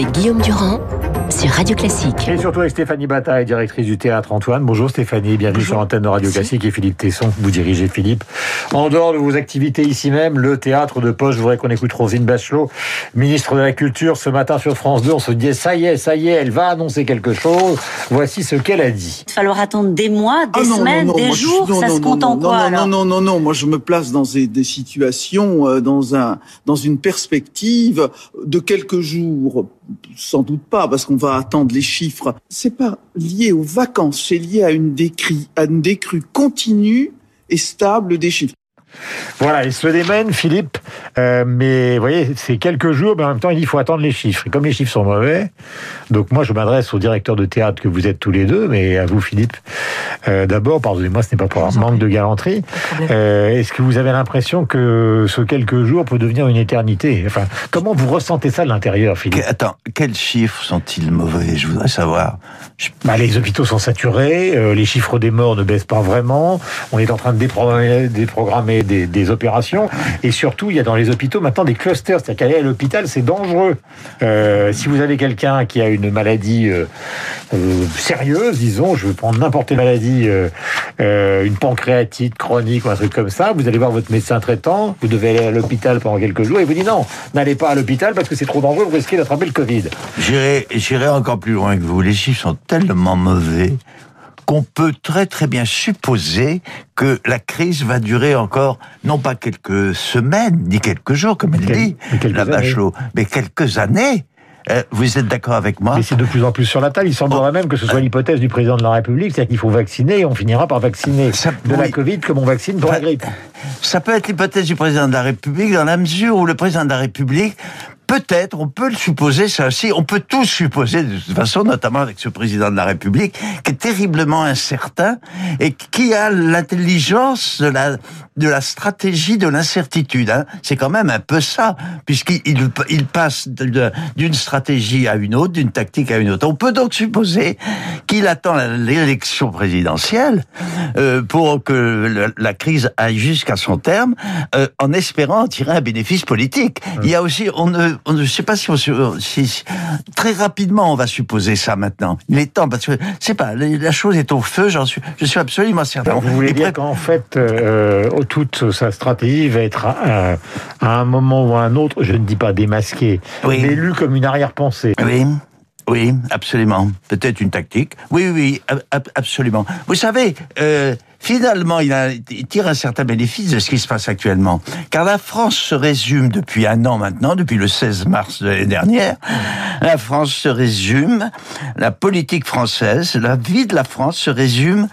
avec Guillaume Durand sur Radio Classique. Et surtout avec Stéphanie Bataille, directrice du théâtre Antoine. Bonjour Stéphanie, bienvenue sur l'antenne de Radio Classique et Philippe Tesson, vous dirigez Philippe. En dehors de vos activités ici même, le théâtre de poche, je voudrais qu'on écoute Rosine Bachelot, ministre de la Culture, ce matin sur France 2. On se dit, ça y est, ça y est, elle va annoncer quelque chose. Voici ce qu'elle a dit. Il va falloir attendre des mois, des Ah non, semaines, non, non, des je- jours, non, ça non, se non, compte en non, quoi non, alors non, non, non, non, moi je me place dans des, des situations, euh, dans un, dans une perspective de quelques jours, sans doute pas, parce qu'on va attendre les chiffres. C'est pas lié aux vacances, c'est lié à une décrue, à une décrue continue et stable des chiffres. Voilà, il se démène, Philippe. Euh, mais vous voyez, c'est quelques jours, mais en même temps, il dit, il faut attendre les chiffres. Et comme les chiffres sont mauvais, donc moi, je m'adresse au directeur de théâtre que vous êtes tous les deux, mais à vous, Philippe. Euh, D'abord, pardonnez-moi, ce n'est pas pour un manque de galanterie. Euh, Est-ce que vous avez l'impression que ce quelques jours peut devenir une éternité? Enfin, comment vous ressentez ça de l'intérieur, Philippe? Que- Attends, quels chiffres sont-ils mauvais? Je voudrais savoir. Je- bah, Les hôpitaux sont saturés, euh, les chiffres des morts ne baissent pas vraiment, on est en train de déprogrammer, des, opérations, et surtout, il y a dans les hôpitaux maintenant des clusters, c'est-à-dire qu'aller à l'hôpital, c'est dangereux. Euh, si vous avez quelqu'un qui a une maladie euh, euh, sérieuse, disons, je vais prendre n'importe quelle maladie, une pancréatite chronique ou un truc comme ça, vous allez voir votre médecin traitant, vous devez aller à l'hôpital pendant quelques jours, et vous dit non, n'allez pas à l'hôpital parce que c'est trop dangereux, vous risquez d'attraper le Covid. J'irai encore plus loin que vous. Les chiffres sont tellement mauvais qu'on peut très très bien supposer que la crise va durer encore, non pas quelques semaines, ni quelques jours, comme elle dit, mais quelques la années. Bachelot, mais quelques années. Euh, vous êtes d'accord avec moi? Mais c'est de plus en plus sur la table. Il semblerait même que ce soit l'hypothèse du président de la République, c'est-à-dire qu'il faut vacciner et on finira par vacciner Ça- de la. Covid comme on vaccine pour la grippe. Ça peut être l'hypothèse du président de la République dans la mesure où le président de la République, peut-être, on peut le supposer, ça aussi, on peut tout supposer de toute façon, notamment avec ce président de la République, qui est terriblement incertain et qui a l'intelligence de la, de la stratégie de l'incertitude. Hein. C'est quand même un peu ça, puisqu'il il, il passe d'une stratégie à une autre, d'une tactique à une autre. On peut donc supposer qu'il attend l'élection présidentielle euh, pour que la, la crise aille jusqu'à son terme, euh, en espérant en tirer un bénéfice politique. Il y a aussi, on ne, on ne sait pas si, on, si- si- très rapidement on va supposer ça maintenant. Il est temps parce que c'est pas la chose est au feu. J'en suis, je suis absolument certain. Vous voulez Et dire qu'en fait, euh, toute sa stratégie va être à, à un moment ou à un autre, je ne dis pas démasquée, Oui. mais lue comme une arrière-pensée. Oui, oui, absolument. Peut-être une tactique. Oui, oui, ab- ab- absolument. Vous savez, euh, finalement, il, a, il tire un certain bénéfice de ce qui se passe actuellement. Car la France se résume depuis un an maintenant, depuis le 16 mars de l'année dernière, la France se résume, la politique française, la vie de la France se résume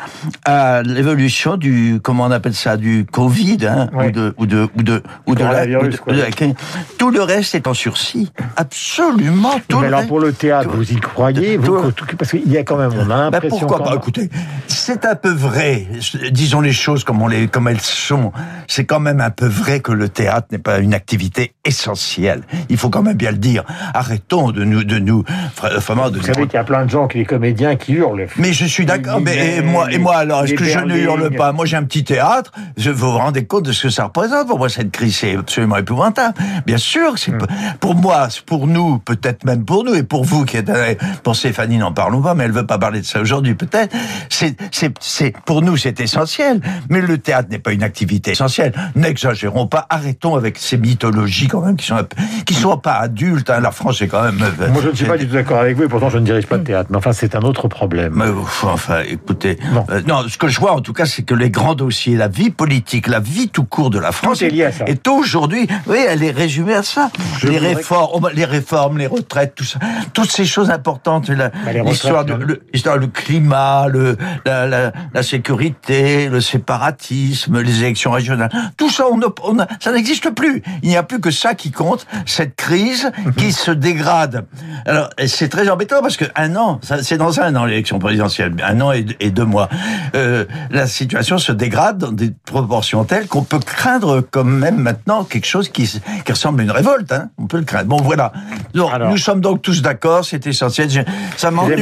à l'évolution du, comment on appelle ça, du Covid, hein, Oui. ou de, ou de, ou de, ou de la, ou de- de la- tout le reste est en sursis. Absolument tout Mais le alors reste. pour le théâtre, tout- vous y croyez vous, Parce qu'il y a quand même, on a Bah, l'impression... pourquoi qu'en- pas Écoutez, c'est un peu vrai. Disons les choses comme on les, comme elles sont. C'est quand même un peu vrai que le théâtre n'est pas une activité essentielle. Il faut quand même bien le dire. Arrêtons de nous, de nous, vraiment de Vous savez qu'il y a plein de gens, qui les comédiens, qui hurlent. mais je suis d'accord. Mais et moi, et moi alors, est-ce que je ne hurle pas? Moi, j'ai un petit théâtre. Je vous vous rendez compte de ce que ça représente? Pour moi, cette crise, c'est absolument épouvantable. Bien sûr, c'est Hmm. pour moi, pour nous, peut-être même pour nous, et pour vous qui êtes euh, pour Stéphanie, n'en parlons pas, mais elle veut pas parler de ça aujourd'hui, peut-être. C'est, c'est, c'est pour nous, c'est essentiel. Mais le théâtre n'est pas une activité essentielle. N'exagérons pas. Arrêtons avec ces mythologies quand même qui sont qui sont pas adultes. Hein. La France est quand même. euh, Moi, je ne suis pas du tout d'accord avec vous, et pourtant, je ne dirige pas de théâtre. Mais enfin, c'est un autre problème. mais, enfin, écoutez, euh, non, ce que je vois en tout cas, c'est que les grands dossiers, la vie politique, la vie tout court de la France, est lié à ça. est aujourd'hui, oui, elle est résumée à ça. Je les voudrais- réformes, les réformes, les retraites, tout ça, toutes ces choses importantes, Bah, les l'histoire de, le, climat, le, la, la, la sécurité, le séparatisme, les élections régionales, tout ça, on, on ça n'existe plus. Il n'y a plus que ça qui compte, cette crise qui se dégrade. Alors, c'est très embêtant parce que un an, c'est dans un an l'élection présidentielle, un an et, et deux mois. Euh, la situation se dégrade dans des proportions telles qu'on peut craindre quand même maintenant quelque chose qui, ressemble à une révolte. Hein. On peut le craindre. Bon, voilà. Donc, Alors. nous sommes donc tous d'accord, c'est essentiel. Je- ça m'ennuie,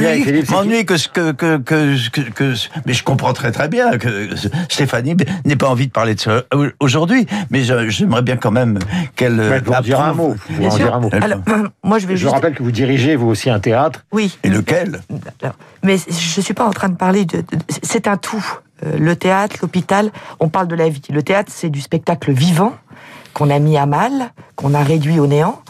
que, que, que, que- mais je comprends très très bien que Stéphanie n'ait pas envie de parler de ça aujourd'hui, mais j'aimerais bien quand même qu'elle. vous en dire un mot. Vous en dire un mot. Alors, moi, je vais je rappelle que vous dirigez vous aussi un théâtre. Oui. Et lequel? Mais je suis pas en train de parler de. c'est un tout. Euh, le théâtre, l'hôpital, on parle de la vie. Le théâtre, c'est du spectacle vivant qu'on a mis à mal, qu'on a réduit au néant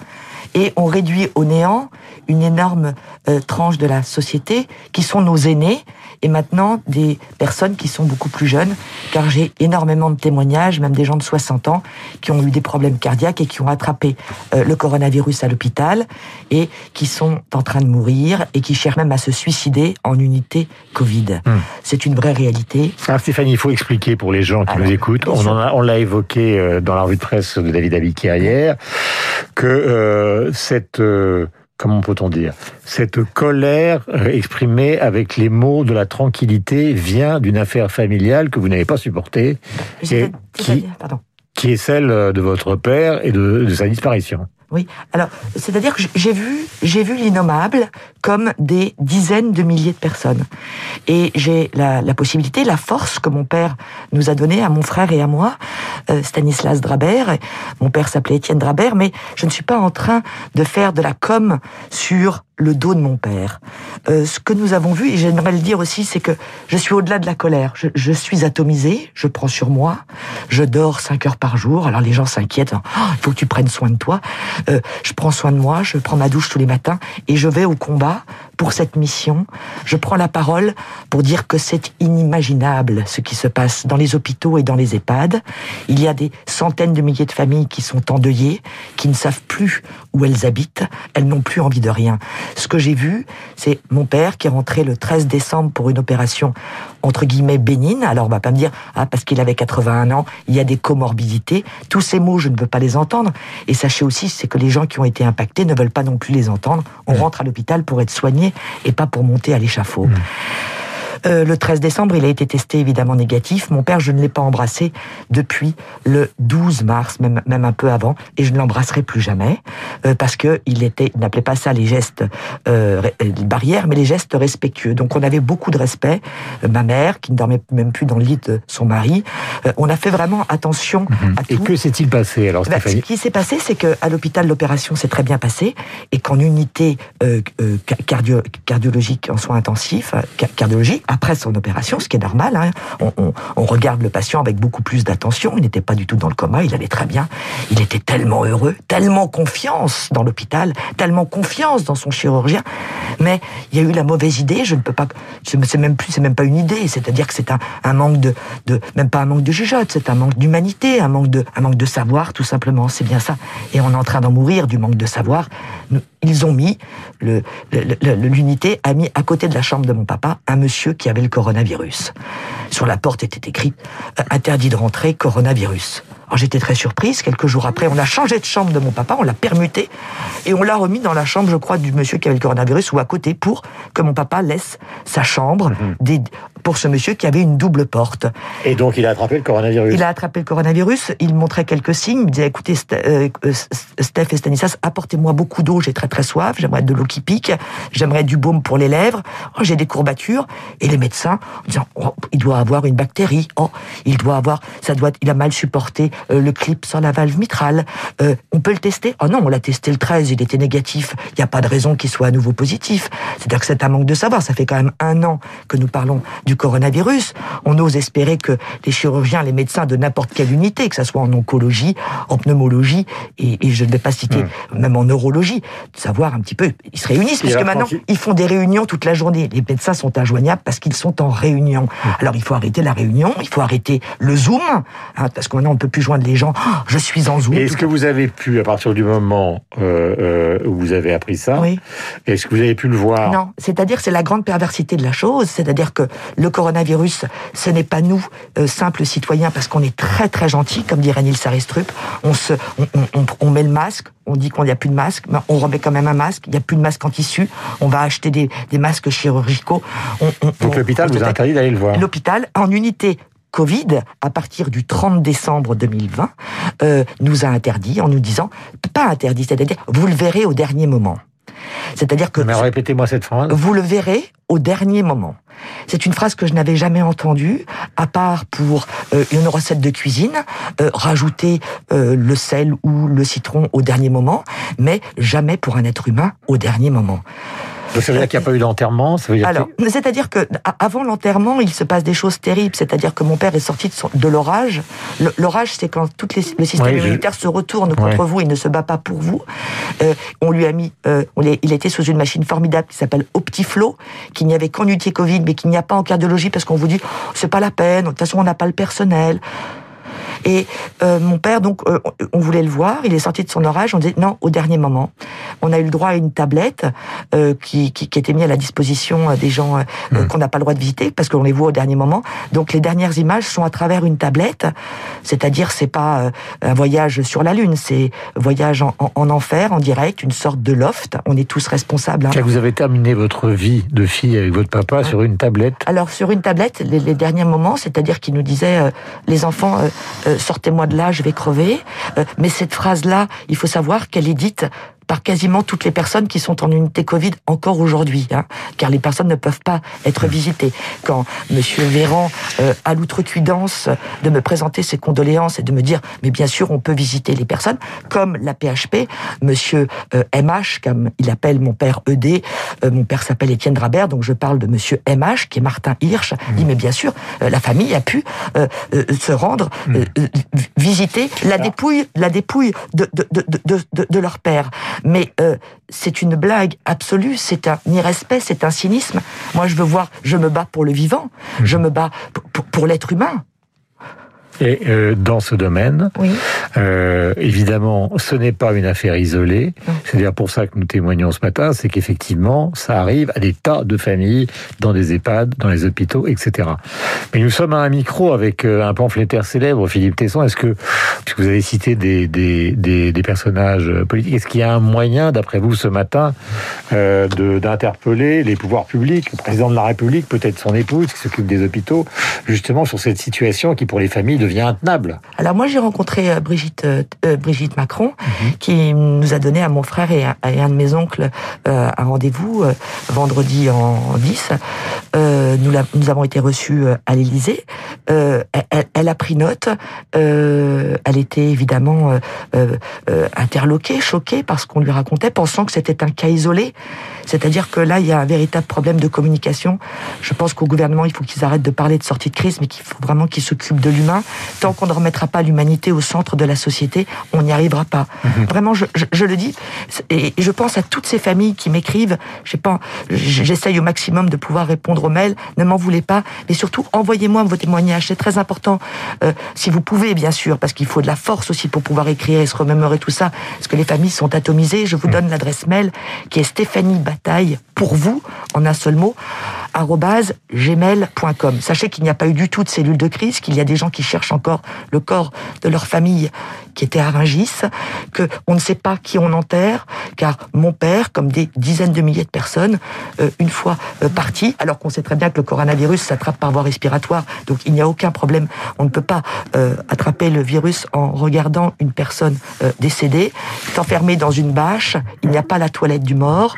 et on réduit au néant une énorme euh, tranche de la société qui sont nos aînés et maintenant des personnes qui sont beaucoup plus jeunes car j'ai énormément de témoignages même des gens de 60 ans qui ont eu des problèmes cardiaques et qui ont attrapé euh, le coronavirus à l'hôpital et qui sont en train de mourir et qui cherchent même à se suicider en unité Covid. Hmm. C'est une vraie réalité. Ah, Stéphanie, il faut expliquer pour les gens qui nous écoutent. On, on l'a évoqué euh, dans la revue de presse de David Abiquier hier que cette euh, comment peut-on dire? Cette colère euh, exprimée avec les mots de la tranquillité vient d'une affaire familiale que vous n'avez pas supportée et qui, qui est celle de votre père et de sa disparition. Oui. Alors, c'est-à-dire que j'ai vu, j'ai vu l'innommable comme des dizaines de milliers de personnes. Et j'ai la, possibilité, la force que mon père nous a donnée à mon frère et à moi, euh, Stanislas Drabert. Mon père s'appelait Étienne Drabert, mais je ne suis pas en train de faire de la com sur le dos de mon père. Euh, ce que nous avons vu, et j'aimerais le dire aussi, c'est que je suis au-delà de la colère. Je, je, suis atomisé, je prends sur moi, je dors cinq heures par jour. Alors les gens s'inquiètent, oh, il faut que tu prennes soin de toi. Euh, je prends soin de moi, je prends ma douche tous les matins et je vais au combat pour cette mission. Je prends la parole pour dire que c'est inimaginable ce qui se passe dans les hôpitaux et dans les EHPAD. Il y a des centaines de milliers de familles qui sont endeuillées, qui ne savent plus où elles habitent, elles n'ont plus envie de rien. Ce que j'ai vu, c'est mon père qui est rentré le 13 décembre pour une opération entre guillemets bénigne. Alors on va pas me dire ah parce qu'il avait 81 ans, il y a des comorbidités. Tous ces mots, je ne veux pas les entendre. Et sachez aussi, c'est que les gens qui ont été impactés ne veulent pas non plus les entendre. On rentre à l'hôpital pour être soigné et pas pour monter à l'échafaud. Mmh. Euh, le 13 décembre, il a été testé évidemment négatif. Mon père, je ne l'ai pas embrassé depuis le 12 mars, même, même un peu avant, et je ne l'embrasserai plus jamais euh, parce que il était, n'appelait pas ça les gestes euh, euh, barrières, mais les gestes respectueux. Donc on avait beaucoup de respect. ma mère, qui ne dormait même plus dans le lit de son mari, on a fait vraiment attention mhm. à tout. Et que s'est-il passé alors, bah, Stéphanie Ce qui s'est passé, c'est que à l'hôpital, l'opération s'est très bien passée et qu'en unité cardio cardiologique en soins intensifs, cardiologie, après son opération, ce qui est normal. Hein. On, regarde le patient avec beaucoup plus d'attention. Il n'était pas du tout dans le coma, il allait très bien. Il était tellement heureux, tellement confiance dans l'hôpital, tellement confiance dans son chirurgien. Mais il y a eu la mauvaise idée. Je ne peux pas. C'est même plus, c'est même pas une idée. C'est-à-dire que c'est un, manque de, de, même pas un manque de jugeote, c'est un manque d'humanité, un manque de, un manque de savoir, tout simplement. C'est bien ça. Et on est en train d'en mourir du manque de savoir. Ils ont mis l'unité a mis à côté de la chambre de mon papa un monsieur qui avait le coronavirus. Sur la porte était écrit euh, interdit de rentrer, coronavirus. Alors j'étais très surprise. Quelques jours après, on a changé de chambre de mon papa, on l'a permuté et on l'a remis dans la chambre, je crois, du monsieur qui avait le coronavirus ou à côté pour que mon papa laisse sa chambre mhm. pour ce monsieur qui avait une double porte. Et donc il a attrapé le coronavirus. Il a attrapé le coronavirus. Il montrait quelques signes. Il me disait écoutez, euh, euh, Steph et Stanislas, apportez-moi beaucoup d'eau. J'ai très très soif. J'aimerais de l'eau qui pique. J'aimerais du baume pour les lèvres. Oh, j'ai des courbatures. Et les médecins en disant oh, il doit avoir une bactérie. Oh, il doit avoir ça doit il a mal supporté euh, le clip sur la valve mitrale. Euh, on peut le tester? Oh non, on l'a testé le 13, il était négatif. Il n'y a pas de raison qu'il soit à nouveau positif. C'est-à-dire que c'est un manque de savoir. Ça fait quand même un an que nous parlons du coronavirus. On ose espérer que les chirurgiens, les médecins de n'importe quelle unité, que ce soit en oncologie, en pneumologie, et, je ne vais pas citer hmm. même en neurologie, de savoir un petit peu, ils se réunissent, puisque maintenant, ils font des réunions toute la journée. Les médecins sont injoignables parce qu'ils sont en réunion. Alors il faut arrêter la réunion, il faut arrêter le Zoom, hein, parce que maintenant on peut plus joindre les gens. Oh, je suis en Zoom. Est-ce que vous avez pu, à partir du moment euh, euh, où vous avez appris ça, oui. est-ce que vous avez pu le voir? Non, c'est-à-dire c'est la grande perversité de la chose, c'est-à-dire que le coronavirus, ce n'est pas nous, euh, simples citoyens, parce qu'on est très très gentils, comme dirait Nils Saristrup, on, se, on, met le masque, on dit qu'il n'y a plus de masque, mais on remet quand même un masque, il n'y a plus de masque en tissu, on va acheter des, des masques chirurgicaux. Donc l'hôpital vous a interdit d'aller le voir L'hôpital, en unité Covid, à partir du 30 décembre 2020, euh, nous a interdit en nous disant, pas interdit, c'est-à-dire vous le verrez au dernier moment. C'est-à-dire que Mais répétez-moi cette phrase. vous le verrez au dernier moment. C'est une phrase que je n'avais jamais entendue, à part pour euh, une recette de cuisine, euh, rajouter euh, le sel ou le citron au dernier moment, mais jamais pour un être humain au dernier moment. Donc, ça veut dire qu'il n'y a pas eu d'enterrement ça veut dire Alors, c'est-à-dire que avant l'enterrement, il se passe des choses terribles. C'est-à-dire que mon père est sorti de, son- de l'orage. L'orage, c'est quand tout le système je- immunitaire se retourne Ouais. contre vous et ne se bat pas pour vous. Euh, on lui a mis, euh, on il était sous une machine formidable qui s'appelle Optiflow, qu'il n'y avait qu'en UT Covid, mais qu'il n'y a pas en cardiologie parce qu'on vous dit c'est pas la peine. De toute façon, on n'a pas le personnel. Et euh, mon père, donc, euh, on voulait le voir. Il est sorti de son orage. On disait non au dernier moment. On a eu le droit à une tablette euh, qui, qui, qui était mise à la disposition euh, des gens euh, euh, qu'on n'a pas le droit de visiter parce qu'on les voit au dernier moment. Donc les dernières images sont à travers une tablette, c'est-à-dire c'est pas euh, un voyage sur la lune, c'est voyage en, en- en enfer, en direct, une sorte de loft. On est tous responsables. hein. Vous avez terminé votre vie de fille avec votre papa sur une tablette. Alors sur une tablette, les, les derniers moments, c'est-à-dire qu'il nous disait euh, les enfants, euh, sortez-moi de là, je vais crever. Euh, mais cette phrase-là, il faut savoir qu'elle est dite par quasiment toutes les personnes qui sont en unité Covid encore aujourd'hui, hein, car les personnes ne peuvent pas être visitées. Quand Monsieur Véran euh, a l'outrecuidance de me présenter ses condoléances et de me dire, mais bien sûr, on peut visiter les personnes, comme la PHP, Monsieur euh, MH, comme il appelle mon père ED, euh, mon père s'appelle Étienne Drabert, donc je parle de Monsieur MH, qui est Martin Hirsch, dit, mais bien sûr, euh, la famille a pu euh, euh, se rendre, euh, euh, visiter la dépouille, la dépouille de, de, de, de leur père. Mais euh, c'est une blague absolue, c'est un irrespect, c'est un cynisme. Moi, je veux voir, je me bats pour le vivant, je me bats pour, pour, pour l'être humain. Et euh, dans ce domaine, Oui. euh, évidemment, ce n'est pas une affaire isolée. C'est d'ailleurs pour ça que nous témoignons ce matin, c'est qu'effectivement, ça arrive à des tas de familles, dans des EHPAD, dans les hôpitaux, etc. Mais nous sommes à un micro avec euh, un pamphlétaire célèbre, Philippe Tesson. Est-ce que, puisque vous avez cité des, des, des, des personnages politiques, est-ce qu'il y a un moyen, d'après vous, ce matin, euh, d'interpeller les pouvoirs publics, le président de la République, peut-être son épouse qui s'occupe des hôpitaux, justement sur cette situation qui, pour les familles, devient intenable Alors moi j'ai rencontré euh, Brigitte euh, euh, Brigitte Macron qui nous a donné à mon frère et à, et un de mes oncles euh, un rendez-vous euh, vendredi en, en 10. Euh, nous, l'a- nous avons été reçus à l'Élysée. Elle, elle a pris note. Elle était évidemment interloquée, choquée par ce qu'on lui racontait, pensant que c'était un cas isolé. C'est-à-dire que là, il y a un véritable problème de communication. Je pense qu'au gouvernement, il faut qu'ils arrêtent de parler de sortie de crise, mais qu'il faut vraiment qu'ils s'occupent de l'humain. Tant qu'on ne remettra pas l'humanité au centre de la société, on n'y arrivera pas. Vraiment, je, je- je le dis, et je pense à toutes ces familles qui m'écrivent. J'essaye au maximum de pouvoir répondre aux mails. Ne m'en voulez pas, mais surtout envoyez-moi vos témoignages. C'est très important, euh, si vous pouvez, bien sûr, parce qu'il faut de la force aussi pour pouvoir écrire et se remémorer tout ça, parce que les familles sont atomisées. Je vous donne l'adresse mail qui est Stéphanie Bataille pour vous en un seul mot gmail.com. Sachez qu'il n'y a pas eu du tout de cellule de crise, qu'il y a des gens qui cherchent encore le corps de leur famille qui était à Rungis, que on ne sait pas qui on enterre, car mon père, comme des dizaines de milliers de personnes, euh, une fois euh, parti, alors qu'on sait très bien que le coronavirus s'attrape par voie respiratoire, donc il n'y a aucun problème, on ne peut pas euh, attraper le virus en regardant une personne décédée, est enfermé dans une bâche, il n'y a pas la toilette du mort,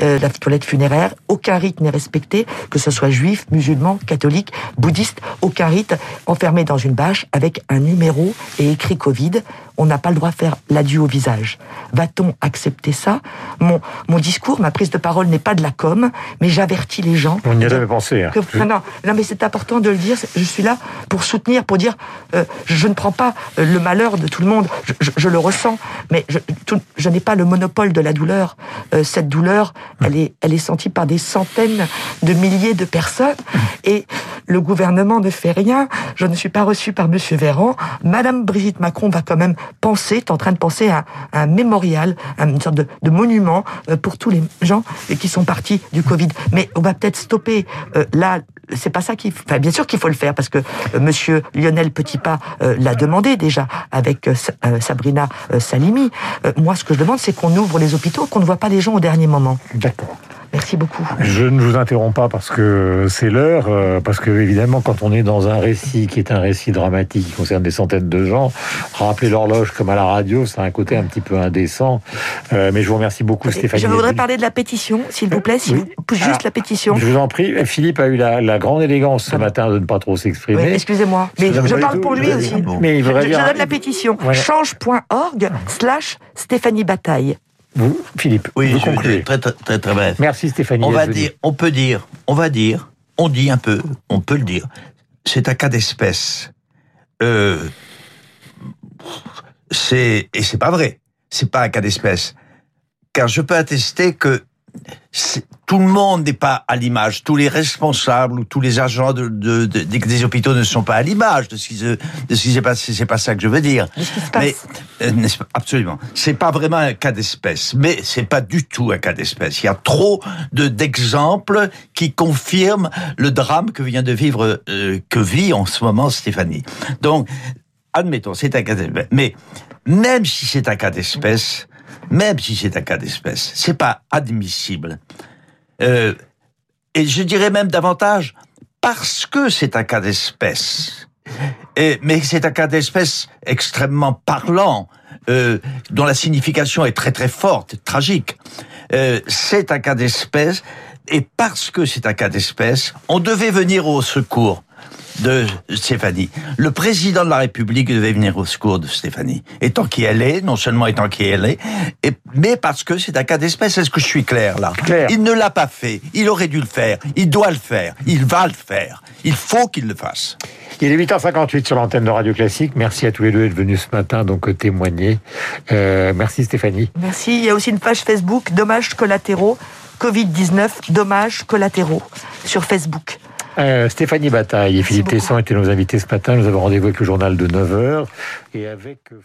la toilette funéraire, aucun rite n'est respecté, que ce soit juif, musulman, catholique, bouddhiste, aucun rite, enfermé dans une bâche avec un numéro et écrit Covid. On n'a pas le droit de faire l'adieu au visage. Va-t-on accepter ça? Mon, mon discours, ma prise de parole n'est pas de la com, mais j'avertis les gens. On n'y a jamais pensé. hein. Que- non, non, non, mais c'est important de le dire. Je suis là pour soutenir, pour dire, euh, je, ne prends pas euh, le malheur de tout le monde. Je, je- je le ressens, mais je, tout- je n'ai pas le monopole de la douleur. Euh, cette douleur, elle est, elle est sentie par des centaines de milliers de personnes, et le gouvernement ne fait rien. Je ne suis pas reçu par Monsieur Véran. Madame Brigitte Macron va quand même penser, est en train de penser à, un mémorial, à une sorte de, monument euh, pour tous les gens qui sont partis du Covid. Mais on va peut-être stopper euh, là. C'est pas ça faut. Enfin, bien sûr qu'il faut le faire parce que euh, Monsieur Lionel Petitpas euh, l'a demandé déjà avec Sa- Sabrina Salimi. Moi, ce que je demande, c'est qu'on ouvre les hôpitaux, qu'on ne voit pas les gens au dernier moment. D'accord. Merci beaucoup. Je ne vous interromps pas parce que c'est l'heure, euh, parce que évidemment, quand on est dans un récit qui est un récit dramatique qui concerne des centaines de gens, rappeler l'horloge comme à la radio, ça a un côté un petit peu indécent. Euh, mais je vous remercie beaucoup, Stéphanie. Je voudrais parler de la pétition, s'il vous plaît, si Oui. vous, juste Alors, la pétition. Je vous en prie, Philippe a eu la, la grande élégance ce matin de ne pas trop Oui, s'exprimer. excusez-moi, mais je parle pour lui aussi. Bon. Mais il Je, je donne la pétition change.org slash Stéphanie Bataille. Vous, Philippe, Oui, vous je- concluez. très, très, très, bref. Merci Stéphanie. On va dire, on peut dire, on va dire, on dit un peu, on peut le dire. C'est un cas d'espèce. Euh, c'est et c'est pas vrai. C'est pas un cas d'espèce, car je peux attester que tout le monde n'est pas à l'image. Tous les responsables ou tous les agents de, de- de- des, hôpitaux ne sont pas à l'image de ce qui se, de ce qui s'est passé. C'est pas ça que je veux dire. De ce qui se passe. Mais euh, n'est-ce pas? Absolument. C'est pas vraiment un cas d'espèce, mais c'est pas du tout un cas d'espèce. Il y a trop de d'exemples qui confirment le drame que vient de vivre, euh, que vit en ce moment Stéphanie. Donc, admettons, c'est un cas d'espèce. Mais même si c'est un cas d'espèce, même si c'est un cas d'espèce, c'est pas admissible. Euh, et je dirais même davantage parce que c'est un cas d'espèce. Et, mais c'est un cas d'espèce extrêmement parlant, euh, dont la signification est très très forte, tragique. Euh, c'est un cas d'espèce, et parce que c'est un cas d'espèce, on devait venir au secours de Stéphanie. Le président de la République devait venir au secours de Stéphanie. Étant qui elle est, non seulement étant qui elle est, et, mais parce que c'est un cas d'espèce. Est-ce que je suis clair là? Clair. Il ne l'a pas fait. Il aurait dû le faire. Il doit le faire. Il va le faire. Il faut qu'il le fasse. Il est 8h58 sur l'antenne de Radio Classique. Merci à tous les deux d'être venus ce matin donc témoigner. Euh, merci Stéphanie. Merci. Il y a aussi une page Facebook, Dommages collatéraux, Covid-19, dommages collatéraux, sur Facebook. Euh, Stéphanie Bataille et Philippe. Tesson étaient nos invités ce matin. Nous avons rendez-vous avec le journal de 9h et avec... euh,